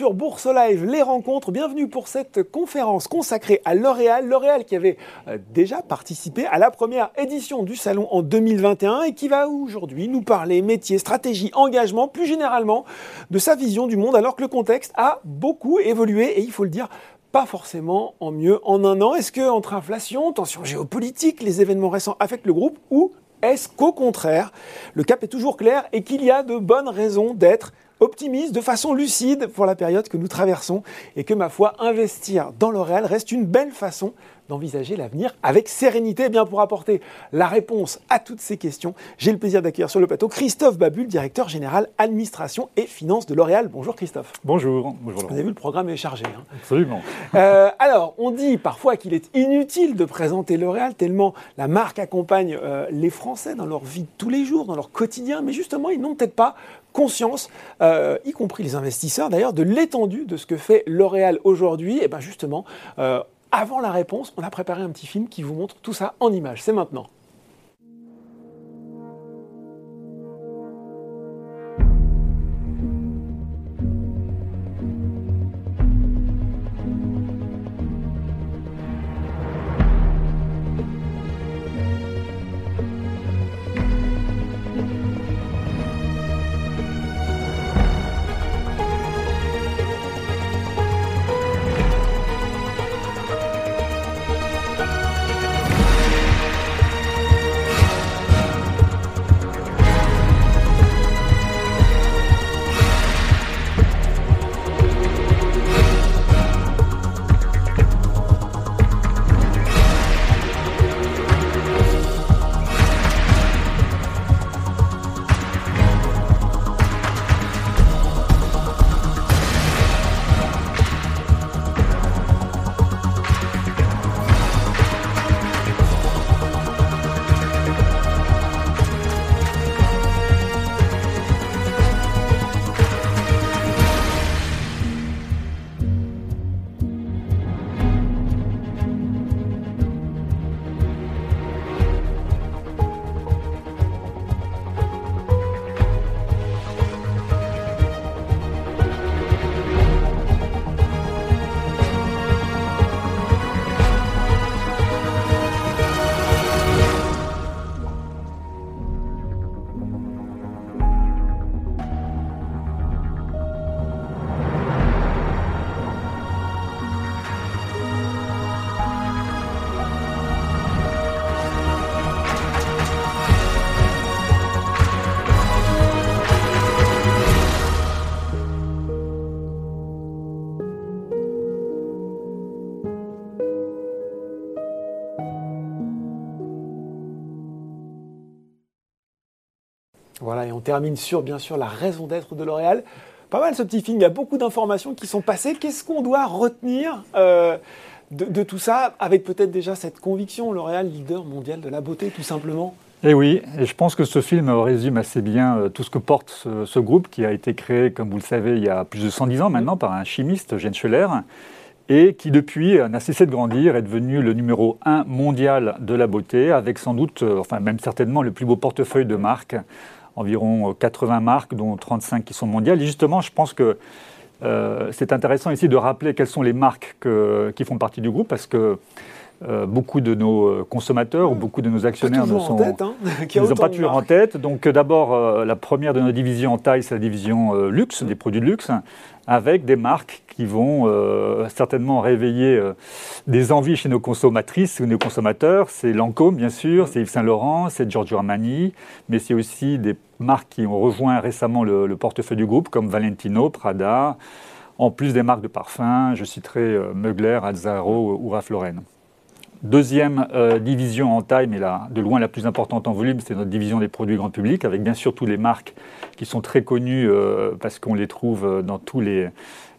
sur Bourse Live, les rencontres. Bienvenue pour cette conférence consacrée à L'Oréal. L'Oréal qui avait euh, déjà participé à la première édition du salon en 2021 et qui va aujourd'hui nous parler métier, stratégie, engagement, plus généralement de sa vision du monde alors que le contexte a beaucoup évolué et il faut le dire, pas forcément en mieux en un an. Est-ce que entre inflation, tension géopolitique, les événements récents affectent le groupe ou est-ce qu'au contraire, le cap est toujours clair et qu'il y a de bonnes raisons d'être optimiste, de façon lucide pour la période que nous traversons et que, ma foi, investir dans L'Oréal reste une belle façon d'envisager l'avenir avec sérénité. Eh bien, pour apporter la réponse à toutes ces questions, j'ai le plaisir d'accueillir sur le plateau Christophe Babul, directeur général administration et finances de L'Oréal. Bonjour Christophe. Bonjour. Bonjour Vous avez vu, le programme est chargé. Hein. Absolument. Euh, alors, on dit parfois qu'il est inutile de présenter L'Oréal tellement la marque accompagne euh, les Français dans leur vie de tous les jours, dans leur quotidien, mais justement, ils n'ont peut-être pas conscience, euh, y compris les investisseurs d'ailleurs, de l'étendue de ce que fait L'Oréal aujourd'hui. Et bien justement, avant la réponse, on a préparé un petit film qui vous montre tout ça en images. C'est maintenant. Voilà, et on termine sur, bien sûr, la raison d'être de L'Oréal. Pas mal ce petit film, il y a beaucoup d'informations qui sont passées. Qu'est-ce qu'on doit retenir euh, de, tout ça, avec peut-être déjà cette conviction, L'Oréal, leader mondial de la beauté, tout simplement? Eh oui, et je pense que ce film résume assez bien euh, tout ce que porte ce, groupe, qui a été créé, comme vous le savez, il y a plus de 110 ans maintenant, par un chimiste, Jean Scheller, et qui depuis n'a cessé de grandir, est devenu le numéro un mondial de la beauté, avec sans doute, euh, enfin même certainement, le plus beau portefeuille de marques environ 80 euh, marques, dont 35 qui sont mondiales. Et justement, je pense que euh, c'est intéressant ici de rappeler quelles sont les marques qui font partie du groupe, parce que euh, beaucoup de nos consommateurs ou beaucoup de nos actionnaires ne sont, hein, ont pas toujours en tête. Donc d'abord, la première de nos divisions en taille, c'est la division luxe, des produits de luxe avec des marques qui vont euh, certainement réveiller euh, des envies chez nos consommatrices ou nos consommateurs. C'est Lancôme, bien sûr, c'est Yves Saint Laurent, c'est Giorgio Armani, mais c'est aussi des marques qui ont rejoint récemment le, portefeuille du groupe, comme Valentino, Prada, en plus des marques de parfums, je citerai euh, Mugler, Azzaro ou Ralph Lauren. Deuxième division en taille, mais de loin la plus importante en volume, c'est notre division des produits grand public, avec bien sûr toutes les marques qui sont très connus euh, parce qu'on les trouve euh, dans tous les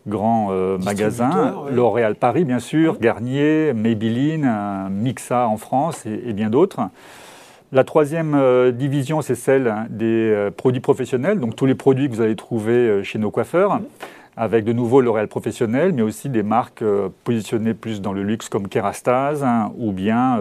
grands euh, magasins. L'Oréal Paris, bien sûr, Garnier, Maybelline, Mixa en France et, bien d'autres. La troisième division, c'est celle des produits professionnels, donc tous les produits que vous allez trouver chez nos coiffeurs, mmh. Avec de nouveau L'Oréal professionnel, mais aussi des marques positionnées plus dans le luxe comme Kerastase hein, ou bien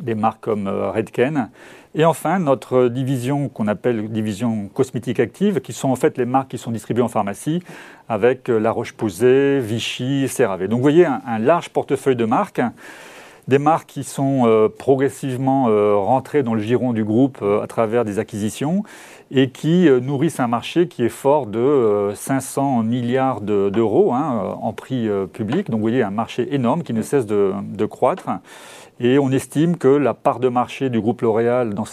des marques comme Redken. Et enfin, notre division qu'on appelle division cosmétique active, qui sont en fait les marques qui sont distribuées en pharmacie, avec La Roche-Posay, Vichy, CeraVe. Donc vous voyez un large portefeuille de marques des marques qui sont euh, progressivement euh, rentrées dans le giron du groupe euh, à travers des acquisitions et qui nourrissent un marché qui est fort de 500 milliards d'euros hein, en prix public. Donc vous voyez un marché énorme qui ne cesse de, croître. Et on estime que la part de marché du groupe L'Oréal dans,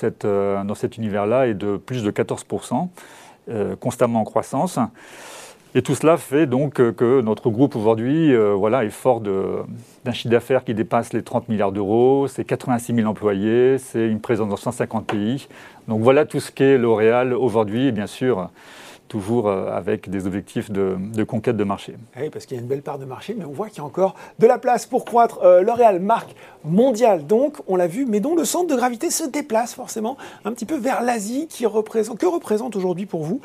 dans cet univers-là est de plus de 14%, constamment en croissance. Et tout cela fait donc euh, que notre groupe aujourd'hui euh, voilà, est fort d'un chiffre d'affaires qui dépasse les 30 milliards d'euros, c'est 86 000 employés, c'est une présence dans 150 pays. Donc voilà tout ce qu'est L'Oréal aujourd'hui, bien sûr toujours euh, avec des objectifs de, conquête de marché. Oui, parce qu'il y a une belle part de marché, mais on voit qu'il y a encore de la place pour croître. L'Oréal, marque mondiale, donc, on l'a vu, mais dont le centre de gravité se déplace forcément un petit peu vers l'Asie, représente, que représente aujourd'hui pour vous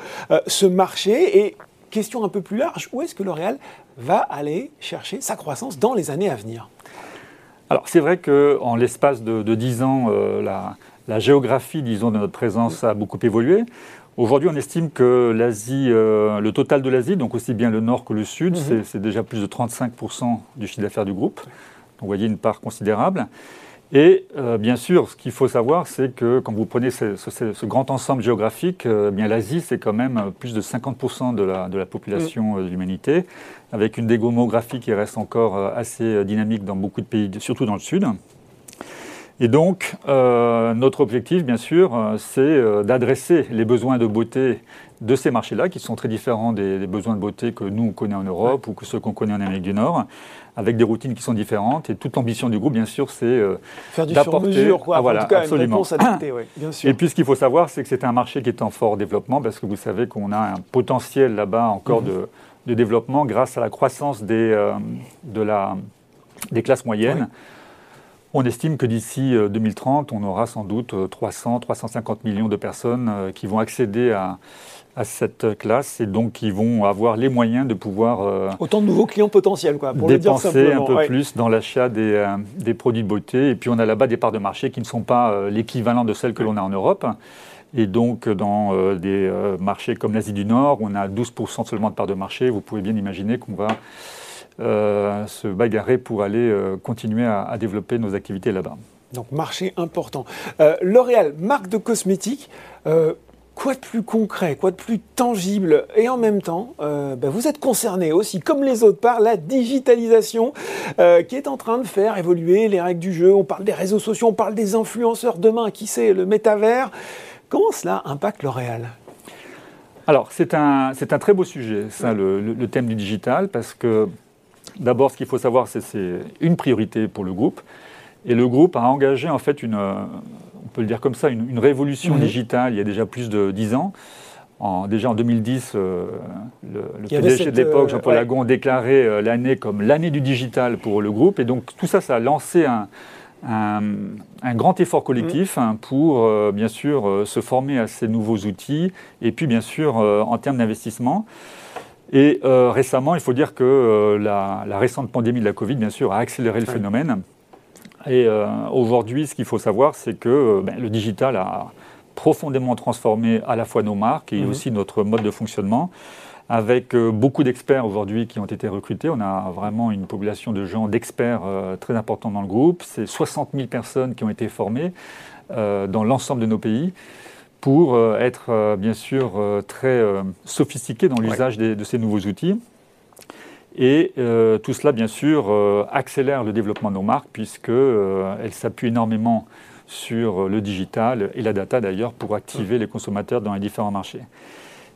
ce marché. Et question un peu plus large, où est-ce que L'Oréal va aller chercher sa croissance dans les années à venir? Alors c'est vrai qu'en l'espace de, de, 10 ans, euh, la, géographie, disons, de notre présence a beaucoup évolué. Aujourd'hui, on estime que l'Asie, euh, le total de l'Asie, donc aussi bien le nord que le sud, mhm. c'est déjà plus de 35% du chiffre d'affaires du groupe. Donc vous voyez une part considérable. Et euh, bien sûr, ce qu'il faut savoir, c'est que quand vous prenez ce, grand ensemble géographique, euh, bien l'Asie, c'est quand même plus de 50% de la, de la population mm. euh, de l'humanité, avec une démographie qui reste encore assez dynamique dans beaucoup de pays, surtout dans le sud. Et donc, notre objectif, bien sûr, c'est d'adresser les besoins de beauté de ces marchés-là, qui sont très différents des, besoins de beauté que nous, on connaît en Europe ou que ceux qu'on connaît en Amérique du Nord, avec des routines qui sont différentes. Et toute l'ambition du groupe, bien sûr, c'est euh, faire du sur-mesure, quoi. Ah, voilà, en tout cas, absolument. Une adaptée, bien sûr. Et puis, ce qu'il faut savoir, c'est que c'est un marché qui est en fort développement, parce que vous savez qu'on a un potentiel là-bas encore mhm. de, développement grâce à la croissance des, euh, de la, des classes moyennes. On estime que d'ici 2030, euh, on aura sans doute 300, 350 millions de personnes qui vont accéder à, à cette classe et donc qui vont avoir les moyens de pouvoir euh, autant de nouveaux clients potentiels quoi pour dépenser un peu plus dans l'achat des, euh, des, produits de beauté. Et puis on a là-bas des parts de marché qui ne sont pas euh, l'équivalent de celles que l'on a en Europe. Et donc dans des marchés comme l'Asie du Nord on a 12% seulement de parts de marché. Vous pouvez bien imaginer qu'on va se bagarrer pour aller continuer à, à développer nos activités là-bas. Donc marché important. L'Oréal, marque de cosmétiques, Quoi de plus concret, quoi de plus tangible? Et en même temps, euh, ben, vous êtes concerné aussi, comme les autres, par la digitalisation euh, qui est en train de faire évoluer les règles du jeu. On parle des réseaux sociaux, on parle des influenceurs demain, qui sait, le métavers. Comment cela impacte L'Oréal? Alors, c'est un, un, très beau sujet, ça, le, le, thème du digital, parce que d'abord, ce qu'il faut savoir, c'est que c'est une priorité pour le groupe. Et le groupe a engagé en fait une, on peut le dire comme ça, une, révolution mhm. digitale il y a déjà plus de dix ans. déjà en 2010, euh, le, le PDG de l'époque, euh, Jean-Paul Lagon, déclarait euh, l'année comme l'année du digital pour le groupe. Et donc tout ça, ça a lancé un, grand effort collectif mhm. hein, pour, bien sûr, se former à ces nouveaux outils. Et puis, bien sûr, en termes d'investissement. Et récemment, il faut dire que la, récente pandémie de la Covid, bien sûr, a accéléré le phénomène. Et euh, aujourd'hui, ce qu'il faut savoir, c'est que euh, ben, le digital a profondément transformé à la fois nos marques et mhm. aussi notre mode de fonctionnement. Avec euh, beaucoup d'experts aujourd'hui qui ont été recrutés, on a vraiment une population de gens, d'experts très importants dans le groupe. C'est 60 000 personnes qui ont été formées dans l'ensemble de nos pays pour être bien sûr très sophistiqués dans l'usage de ces nouveaux outils. Et euh, tout cela, bien sûr, euh, accélère le développement de nos marques puisqu'elles euh, s'appuient énormément sur le digital et la data d'ailleurs pour activer les consommateurs dans les différents marchés.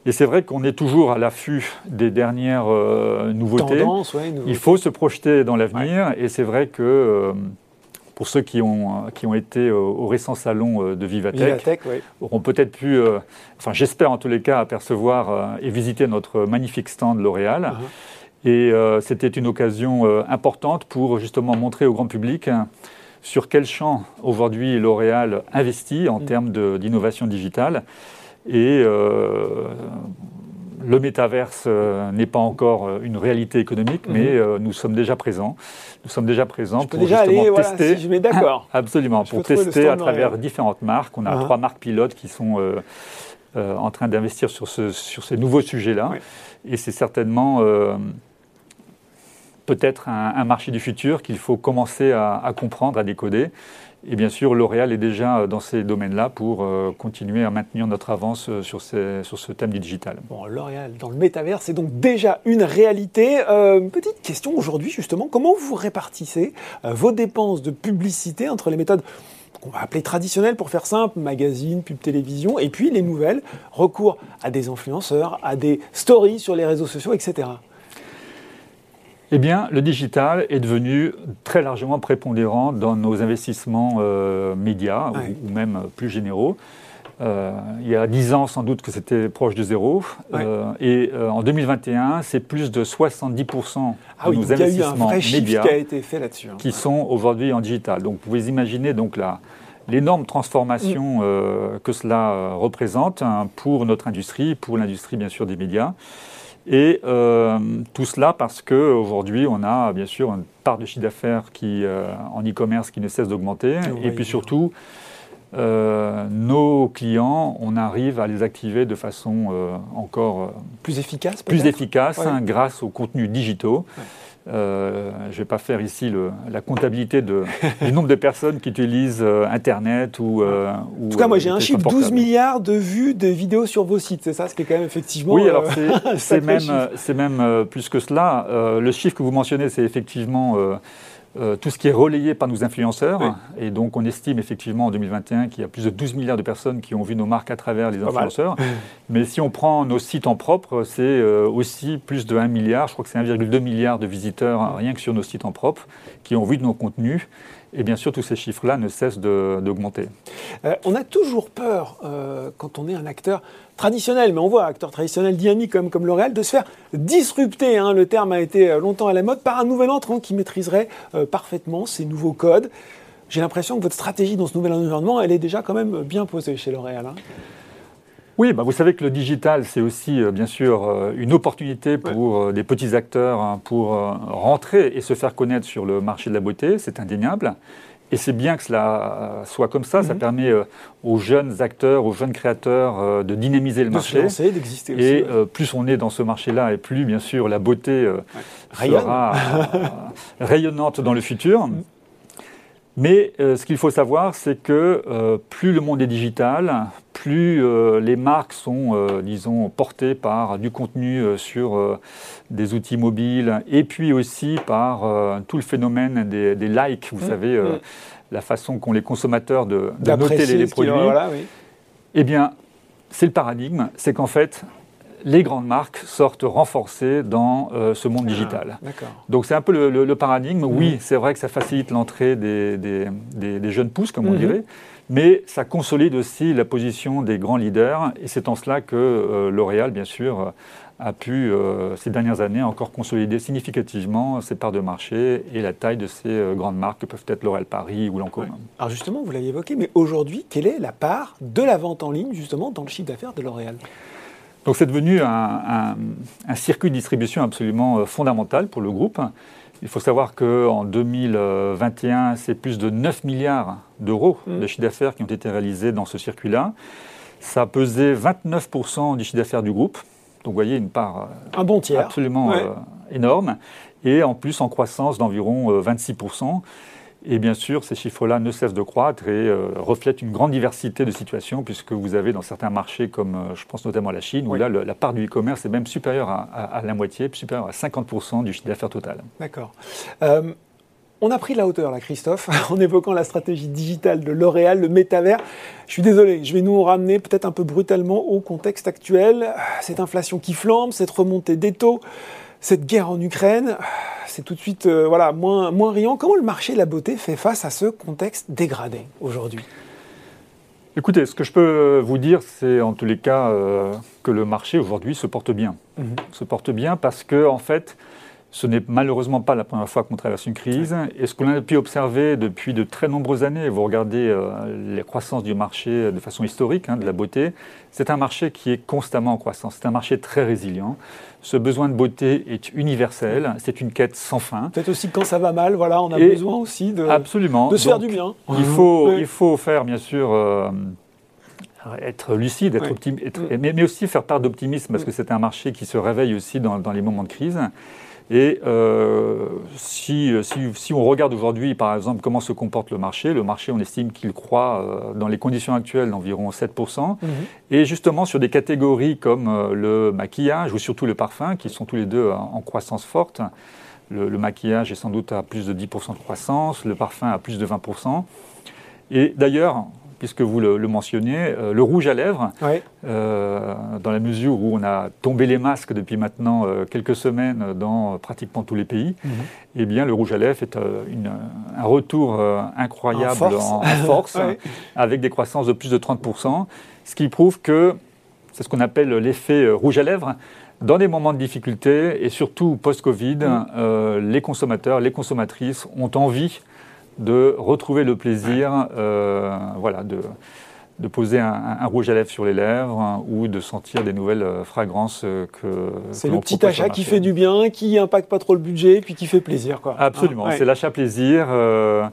Et c'est vrai qu'on est toujours à l'affût des dernières nouveautés. Il faut se projeter dans l'avenir et c'est vrai que pour ceux qui ont, qui ont été au, récent salon de Vivatech, auront peut-être pu, enfin j'espère en tous les cas, apercevoir et visiter notre magnifique stand L'Oréal. Uh-huh. Et euh, c'était une occasion euh, importante pour justement montrer au grand public hein, sur quel champ aujourd'hui L'Oréal investit en mm. termes d'innovation digitale. Et euh, le métaverse n'est pas encore une réalité économique, mais mhm. nous sommes déjà présents. Nous sommes déjà présents pour déjà justement aller, tester. Voilà, si je mets d'accord. Absolument, pour tester à travers différentes marques. On a uh-huh. trois marques pilotes qui sont en train d'investir sur, ce, sur ces nouveaux sujets-là. Et c'est certainement peut-être un, marché du futur qu'il faut commencer à, comprendre, à décoder. Et bien sûr, L'Oréal est déjà dans ces domaines-là pour euh, continuer à maintenir notre avance euh, sur, sur ce thème du digital. Bon, L'Oréal dans le métavers, c'est donc déjà une réalité. Euh, petite question aujourd'hui, justement, comment vous répartissez vos dépenses de publicité entre les méthodes qu'on va appeler traditionnelles pour faire simple, magazine, pub télévision, et puis les nouvelles, recours à des influenceurs, à des stories sur les réseaux sociaux, etc. Eh bien, le digital est devenu très largement prépondérant dans nos investissements euh, médias ou, même plus généraux. Euh, il y a 10 ans, sans doute que c'était proche de zéro. Euh, et en 2021, c'est plus de 70% ah de nos investissements médias qui, a été fait là-dessus, hein. qui sont aujourd'hui en digital. Donc, vous pouvez imaginer donc l'énorme transformation mm. que cela représente hein, pour notre industrie, pour l'industrie bien sûr des médias. Et euh, tout cela parce qu'aujourd'hui, on a bien sûr une part de chiffre d'affaires qui, euh, en e-commerce qui ne cesse d'augmenter. et puis surtout, euh, nos clients, on arrive à les activer de façon encore plus efficace, plus efficace hein, grâce aux contenus digitaux. Euh, je ne vais pas faire ici la comptabilité de, du nombre de personnes qui utilisent euh, Internet ou, euh, En tout cas, moi j'ai un chiffre 12 milliards de vues de vidéos sur vos sites, c'est ça Ce qui est quand même effectivement. Oui, alors c'est même, même plus que cela. le chiffre que vous mentionnez, c'est effectivement euh, tout ce qui est relayé par nos influenceurs. Et donc, on estime effectivement en 2021 qu'il y a plus de 12 milliards de personnes qui ont vu nos marques à travers les influenceurs. Mais si on prend nos sites en propre, c'est euh, aussi plus de 1 milliard. Je crois que c'est 1,2 milliard de visiteurs hein, rien que sur nos sites en propre qui ont vu de nos contenus. Et bien sûr, tous ces chiffres-là ne cessent d'augmenter. Euh, on a toujours peur, quand on est un acteur traditionnel, mais on voit acteur traditionnel dynamique comme, comme L'Oréal, de se faire disrupter, hein, le terme a été euh, longtemps à la mode, par un nouvel entrant qui maîtriserait euh, parfaitement ces nouveaux codes. J'ai l'impression que votre stratégie dans ce nouvel environnement, elle est déjà quand même bien posée chez L'Oréal. Hein. Oui, bah vous savez que le digital, c'est aussi euh, bien sûr une opportunité pour des petits acteurs hein, pour rentrer et se faire connaître sur le marché de la beauté, c'est indéniable. Et c'est bien que cela soit comme ça. Ça mhm. permet euh, aux jeunes acteurs, aux jeunes créateurs euh, de dynamiser le marché. d'exister aussi. Et euh, plus on est dans ce marché-là, et plus, bien sûr, la beauté sera rayonnante dans le futur. Mhm. Mais ce qu'il faut savoir, c'est que plus le monde est digital, plus euh, les marques sont, euh, disons, portées par du contenu euh, sur des outils mobiles et puis aussi par tout le phénomène des, likes, vous mmh, savez, mmh. la façon qu'ont les consommateurs de, noter les, produits. Eh bien, c'est le paradigme, c'est qu'en fait, les grandes marques sortent renforcées dans ce monde ah, digital. Donc c'est un peu le, paradigme. Mmh. Oui, c'est vrai que ça facilite l'entrée des, des, jeunes pousses, comme on dirait mais ça consolide aussi la position des grands leaders, et c'est en cela que euh, L'Oréal, bien sûr, a pu, euh, ces dernières années, encore consolider significativement ses parts de marché et la taille de ces euh, grandes marques que peuvent être L'Oréal Paris ou Lancôme. Alors justement, vous l'avez évoqué, mais aujourd'hui, quelle est la part de la vente en ligne, justement, dans le chiffre d'affaires de L'Oréal? Donc c'est devenu un, un, circuit de distribution absolument fondamental pour le groupe. Il faut savoir qu'en 2021, c'est plus de 9 milliards d'euros mmh. de chiffre d'affaires qui ont été réalisés dans ce circuit-là. Ça a pesé 29% du chiffre d'affaires du groupe. Donc vous voyez une part Un bon tiers. absolument euh, énorme. Et en plus en croissance d'environ 26%. Et bien sûr, ces chiffres-là ne cessent de croître et euh, reflètent une grande diversité de situations, puisque vous avez dans certains marchés, comme euh, je pense notamment à la Chine, où là, la part du e-commerce est même supérieure à, la moitié, supérieure à 50% du chiffre d'affaires total. D'accord. Euh, on a pris la hauteur là, Christophe, en évoquant la stratégie digitale de L'Oréal, le métavers. Je suis désolé, je vais nous ramener peut-être un peu brutalement au contexte actuel. Cette inflation qui flambe, cette remontée des taux, cette guerre en Ukraine c'est tout de suite euh, voilà, moins, moins riant. Comment le marché de la beauté fait face à ce contexte dégradé aujourd'hui? Écoutez, ce que je peux vous dire, c'est en tous les cas euh, que le marché aujourd'hui se porte bien. Mhm. Se porte bien parce que, en fait, Ce n'est malheureusement pas la première fois qu'on traverse une crise. Et ce qu'on a pu observer depuis de très nombreuses années, vous regardez les croissances du marché de façon historique, hein, de la beauté, c'est un marché qui est constamment en croissance. C'est un marché très résilient. Ce besoin de beauté est universel. C'est une quête sans fin. Peut-être aussi quand ça va mal, voilà, on a besoin aussi de, absolument. de se faire du bien. Il faut, il faut faire, bien sûr, euh, être lucide, être optimiste, mais, aussi faire part d'optimisme, parce que c'est un marché qui se réveille aussi dans, dans les moments de crise. Et euh, si, si, on regarde aujourd'hui, par exemple, comment se comporte le marché, le marché, on estime qu'il croît euh, dans les conditions actuelles d'environ 7%. Mhm. Et justement, sur des catégories comme euh, le maquillage ou surtout le parfum, qui sont tous les deux en croissance forte, le, le maquillage est sans doute à plus de 10% de croissance, le parfum à plus de 20%. Et d'ailleurs, puisque vous le, mentionnez, euh, le rouge à lèvres, euh, dans la mesure où on a tombé les masques depuis maintenant euh, quelques semaines dans pratiquement tous les pays, mhm. eh bien le rouge à lèvres est un retour incroyable en force, avec des croissances de plus de 30%, ce qui prouve que c'est ce qu'on appelle l'effet rouge à lèvres. Dans des moments de difficulté et surtout post-Covid, mhm. les consommateurs, les consommatrices ont envie de retrouver le plaisir euh, voilà, de, de poser un, rouge à lèvres sur les lèvres hein, ou de sentir des nouvelles euh, fragrances euh, que. C'est le petit achat qui fait du bien, qui impacte pas trop le budget, puis qui fait plaisir. Quoi. Absolument, c'est l'achat plaisir. Euh,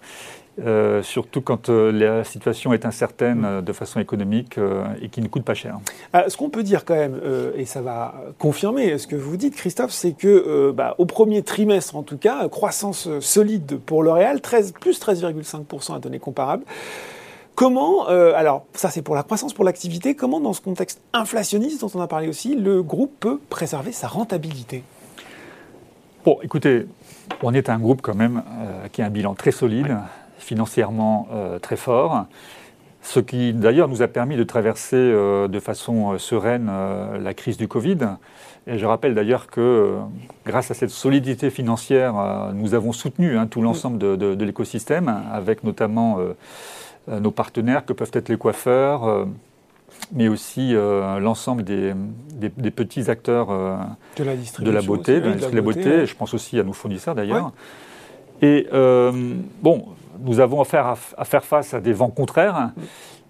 surtout quand euh, la situation est incertaine euh, de façon économique et qui ne coûte pas cher. ce qu'on peut dire quand même, et ça va confirmer ce que vous dites, Christophe, c'est que bah, au premier trimestre en tout cas, croissance solide pour L'Oréal, 13, plus 13,5% à données comparables. Comment, alors ça c'est pour la croissance, pour l'activité, comment dans ce contexte inflationniste dont on a parlé aussi, le groupe peut préserver sa rentabilité? Bon, écoutez, on est un groupe quand même qui a un bilan très solide financièrement euh, très fort, ce qui d'ailleurs nous a permis de traverser euh, de façon euh, sereine la crise du Covid. Et je rappelle d'ailleurs que grâce à cette solidité financière, nous avons soutenu hein, tout l'ensemble de, l'écosystème, avec notamment nos partenaires que peuvent être les coiffeurs, mais aussi l'ensemble des, petits acteurs de la, de la beauté, de la, beauté. Je pense aussi à nos fournisseurs d'ailleurs. Et bon, nous avons affaire à, faire face à des vents contraires.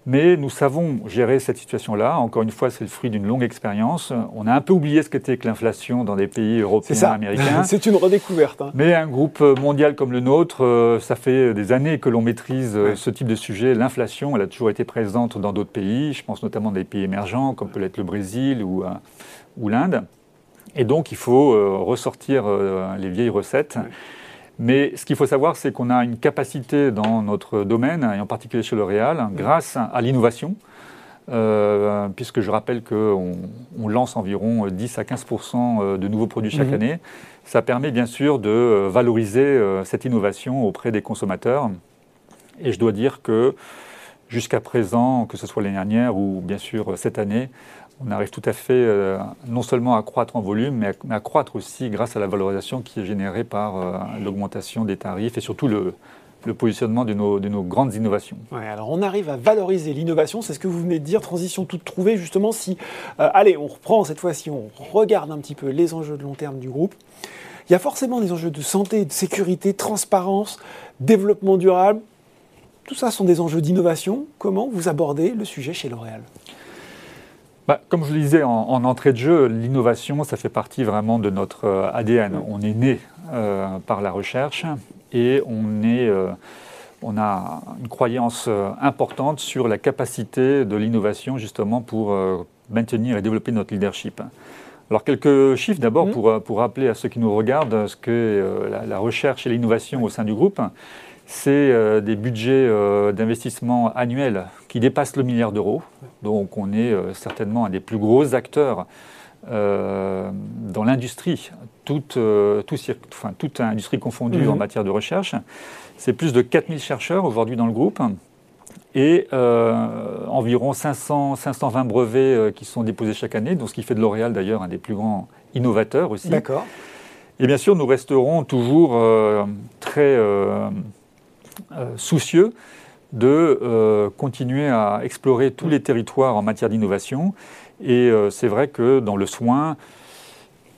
Mais nous savons gérer cette situation-là. Encore une fois, c'est le fruit d'une longue expérience. On a un peu oublié ce qu'était que l'inflation dans des pays européens, et américains. c'est une redécouverte. Hein. Mais un groupe mondial comme le nôtre, euh, ça fait des années que l'on maîtrise euh, ce type de sujet. L'inflation, elle a toujours été présente dans d'autres pays. Je pense notamment des pays émergents, comme peut être le Brésil ou, euh, ou l'Inde. Et donc, il faut ressortir les vieilles recettes. Mais ce qu'il faut savoir, c'est qu'on a une capacité dans notre domaine, et en particulier chez L'Oréal, grâce à l'innovation, euh, puisque je rappelle qu'on on lance environ 10 à 15 euh, de nouveaux produits chaque mhm. année. Ça permet bien sûr de euh, valoriser cette innovation auprès des consommateurs. Et je dois dire que jusqu'à présent, que ce soit l'année dernière ou bien sûr cette année, on arrive tout à fait euh, non seulement à croître en volume, mais à, croître aussi grâce à la valorisation qui est générée par euh, l'augmentation des tarifs et surtout le, positionnement de nos, de nos, grandes innovations. Alors on arrive à valoriser l'innovation, c'est ce que vous venez de dire, transition toute trouvée, justement, si, euh, allez, on reprend cette fois-ci, on regarde un petit peu les enjeux de long terme du groupe. Il y a forcément des enjeux de santé, de sécurité, transparence, développement durable. Tout ça sont des enjeux d'innovation. Comment vous abordez le sujet chez L'Oréal? Bah, comme je le disais en, entrée de jeu, l'innovation, ça fait partie vraiment de notre euh, ADN. On est né euh, par la recherche et on, est, euh, on a une croyance importante sur la capacité de l'innovation justement pour maintenir et développer notre leadership. Alors quelques chiffres d'abord mmh. pour, pour rappeler à ceux qui nous regardent ce que la, la recherche et l'innovation au sein du groupe c'est des budgets d'investissement annuels qui dépassent le milliard d'euros. Donc on est euh, certainement un des plus gros acteurs dans l'industrie, toute, toute industrie confondue mhm. en matière de recherche. C'est plus de 4000 chercheurs aujourd'hui dans le groupe et environ 500, 520 brevets qui sont déposés chaque année, donc ce qui fait de L'Oréal d'ailleurs un des plus grands innovateurs aussi. D'accord. Et bien sûr, nous resterons toujours très euh, soucieux de euh, continuer à explorer tous les territoires en matière d'innovation. Et euh, c'est vrai que dans le soin,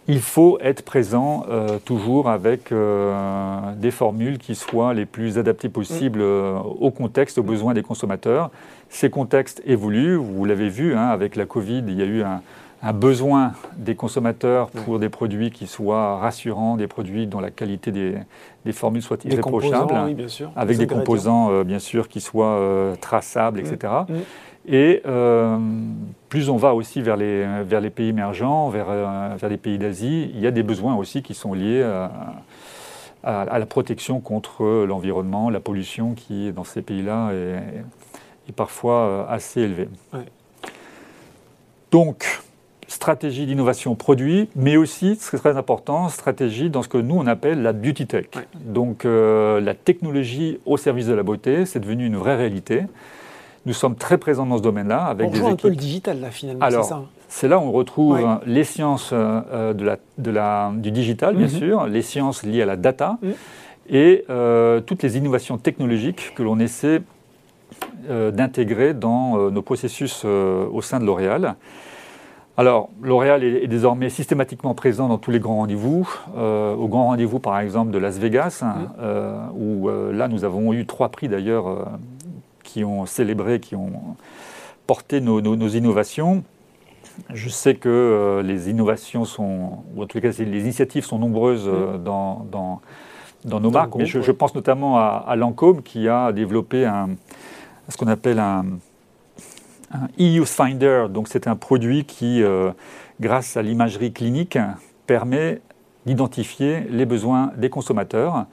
il faut être présent euh, toujours avec des formules qui soient les plus adaptées possibles au contexte, aux besoins des consommateurs. Ces contextes évoluent, vous l'avez vu, hein, avec la Covid, il y a eu un, besoin des consommateurs pour des produits qui soient rassurants, des produits dont la qualité des, formules soit irréprochable, avec des composants bien sûr qui soient traçables, etc. Et euh, plus on va aussi vers les, vers les pays émergents, vers, euh, vers les pays d'Asie, il y a des besoins aussi qui sont liés à, à, la protection contre l'environnement, la pollution qui, dans ces pays-là, est, est, parfois euh, assez élevée. Donc, stratégie d'innovation produit, mais aussi, ce qui est très important, stratégie dans ce que nous on appelle la beauty tech. Donc, la technologie au service de la beauté, c'est devenu une vraie réalité. Nous sommes très présents dans ce domaine-là. Avec on joue un peu le digital, là, finalement, c'est ça c'est là où on retrouve les sciences euh, de la, de la, du digital, bien mhm. sûr, les sciences liées à la data mhm. et euh, toutes les innovations technologiques que l'on essaie euh, d'intégrer dans nos processus au sein de L'Oréal. Alors, L'Oréal est, désormais systématiquement présent dans tous les grands rendez-vous. au grand rendez-vous, par exemple, de Las Vegas, hein, mhm. où là, nous avons eu trois prix d'ailleurs qui ont célébré, qui ont porté nos, innovations. Je sais que euh, les innovations sont, ou en tout cas les initiatives sont nombreuses euh, dans, dans, dans, nos marques, mais je, pense notamment à, Lancôme qui a développé un, ce qu'on appelle un, un EU Finder. Donc c'est un produit qui, euh, grâce à l'imagerie clinique, permet d'identifier les besoins des consommateurs.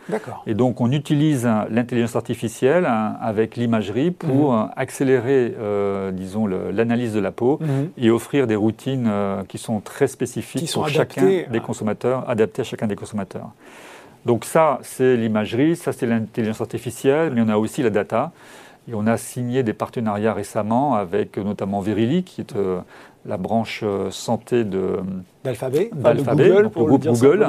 Et donc on utilise l'intelligence artificielle hein, avec l'imagerie pour mhm. accélérer, euh, disons, l'analyse de la peau mhm. et offrir des routines euh, qui sont très spécifiques pour chacun des consommateurs, adaptées à chacun des consommateurs. Donc ça, c'est l'imagerie, ça c'est l'intelligence artificielle, mais on a aussi la data. Et on a signé des partenariats récemment avec notamment Verily, qui est euh, la branche euh, santé d'Alphabet, Google, pour le groupe Google.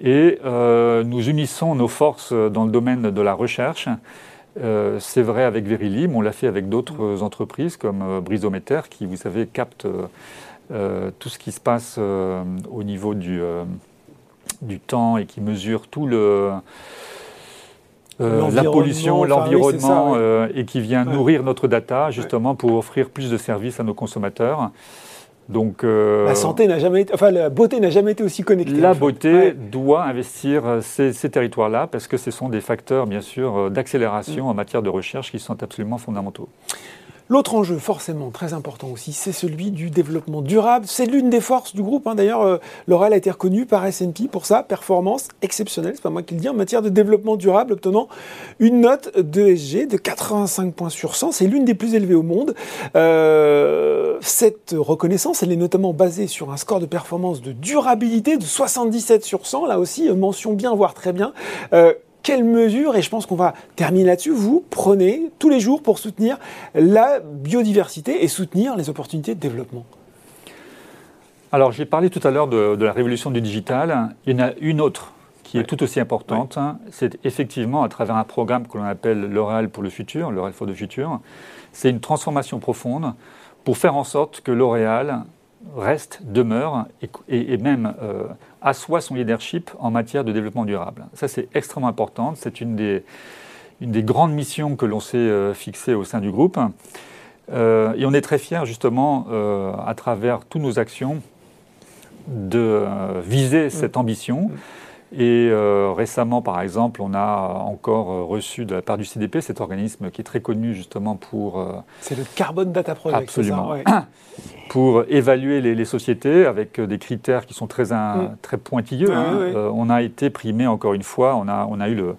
Et euh, nous unissons nos forces dans le domaine de la recherche. c'est vrai avec Verily, mais on l'a fait avec d'autres entreprises comme Brisometer, qui, vous savez, capte tout ce qui se passe au niveau du, du temps et qui mesure tout le euh, la pollution, l'environnement, euh, et qui vient nourrir notre data justement pour offrir plus de services à nos consommateurs. Donc, euh, la santé n'a jamais été, enfin la beauté n'a jamais été aussi connectée. La beauté doit investir ces, territoires-là parce que ce sont des facteurs, bien sûr, d'accélération mm. en matière de recherche qui sont absolument fondamentaux. L'autre enjeu, forcément très important aussi, c'est celui du développement durable. C'est l'une des forces du groupe. Hein. D'ailleurs, euh, a été reconnu par S&P pour sa performance exceptionnelle, c'est pas moi qui le dis, en matière de développement durable, obtenant une note d'ESG de 85 points sur 100. C'est l'une des plus élevées au monde. Euh, cette reconnaissance, elle est notamment basée sur un score de performance de durabilité de 77 sur 100. Là aussi, mention bien, voire très bien. Euh, quelles mesures, et je pense qu'on va terminer là-dessus, vous prenez tous les jours pour soutenir la biodiversité et soutenir les opportunités de développement? Alors, j'ai parlé tout à l'heure de, la révolution du digital. Il y en a une autre qui est tout aussi importante. C'est effectivement à travers un programme que l'on appelle L'Oréal pour le futur, L'Oréal for the Future. C'est une transformation profonde pour faire en sorte que L'Oréal reste, demeure et, même euh, assoit son leadership en matière de développement durable. Ça, c'est extrêmement important. C'est une des, une des grandes missions que l'on s'est euh, fixées au sein du groupe. Euh, et on est très fiers, justement, euh, à travers toutes nos actions, de viser mm. cette ambition. Et euh, récemment, par exemple, on a encore euh, reçu de la part du CDP, cet organisme qui est très connu justement pour... Euh, c'est le Carbon Data Project. Absolument. pour évaluer les, sociétés avec des critères qui sont très, mm. très pointilleux. Hein. on a été primé encore une fois, on a, on a eu le,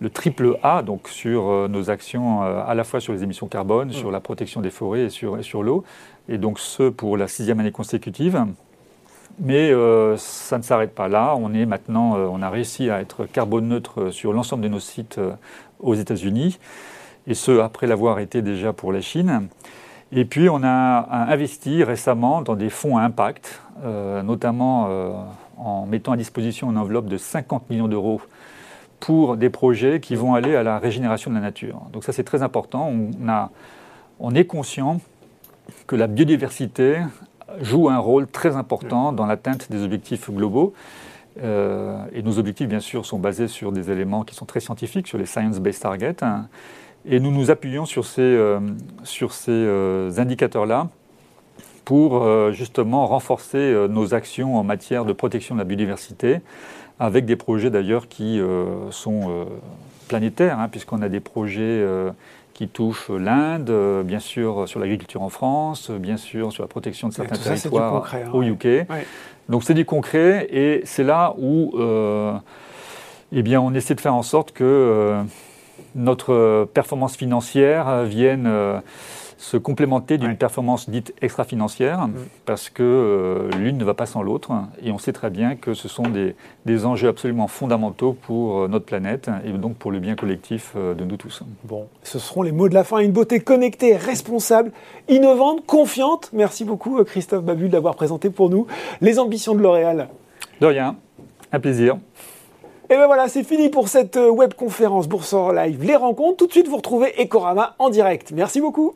le triple A donc sur nos actions à la fois sur les émissions carbone, mm. sur la protection des forêts et sur, et sur l'eau. Et donc ce pour la sixième année consécutive. Mais euh, ça ne s'arrête pas là. On est maintenant, euh, on a réussi à être carbone neutre sur l'ensemble de nos sites euh, aux États-Unis, et ce après l'avoir été déjà pour la Chine. Et puis on a investi récemment dans des fonds à impact, notamment en mettant à disposition une enveloppe de 50 millions d'euros pour des projets qui vont aller à la régénération de la nature. Donc ça c'est très important. On est conscient que la biodiversité joue un rôle très important dans l'atteinte des objectifs globaux. Euh, et nos objectifs, bien sûr, sont basés sur des éléments qui sont très scientifiques, sur les science-based targets. Hein. et nous nous appuyons sur ces, euh, sur ces euh, indicateurs-là pour justement renforcer nos actions en matière de protection de la biodiversité, avec des projets d'ailleurs qui sont planétaires, hein, puisqu'on a des projets qui touchent l'Inde, bien sûr sur l'agriculture en France, bien sûr sur la protection de certains territoires hein, au UK. Donc c'est du concret et c'est là où euh, eh bien, on essaie de faire en sorte que euh, notre performance financière vienne euh, se complémenter d'une performance dite extra-financière, mm. parce que euh, l'une ne va pas sans l'autre. Et on sait très bien que ce sont des, des enjeux absolument fondamentaux pour euh, notre planète et donc pour le bien collectif euh, de nous tous. Bon, ce seront les mots de la fin. Une beauté connectée, responsable, innovante, confiante. Merci beaucoup Christophe Babul d'avoir présenté pour nous les ambitions de L'Oréal. De rien, un plaisir. Et ben voilà, c'est fini pour cette webconférence Bourse Live. Les rencontres, tout de suite vous retrouvez Ecorama en direct. Merci beaucoup.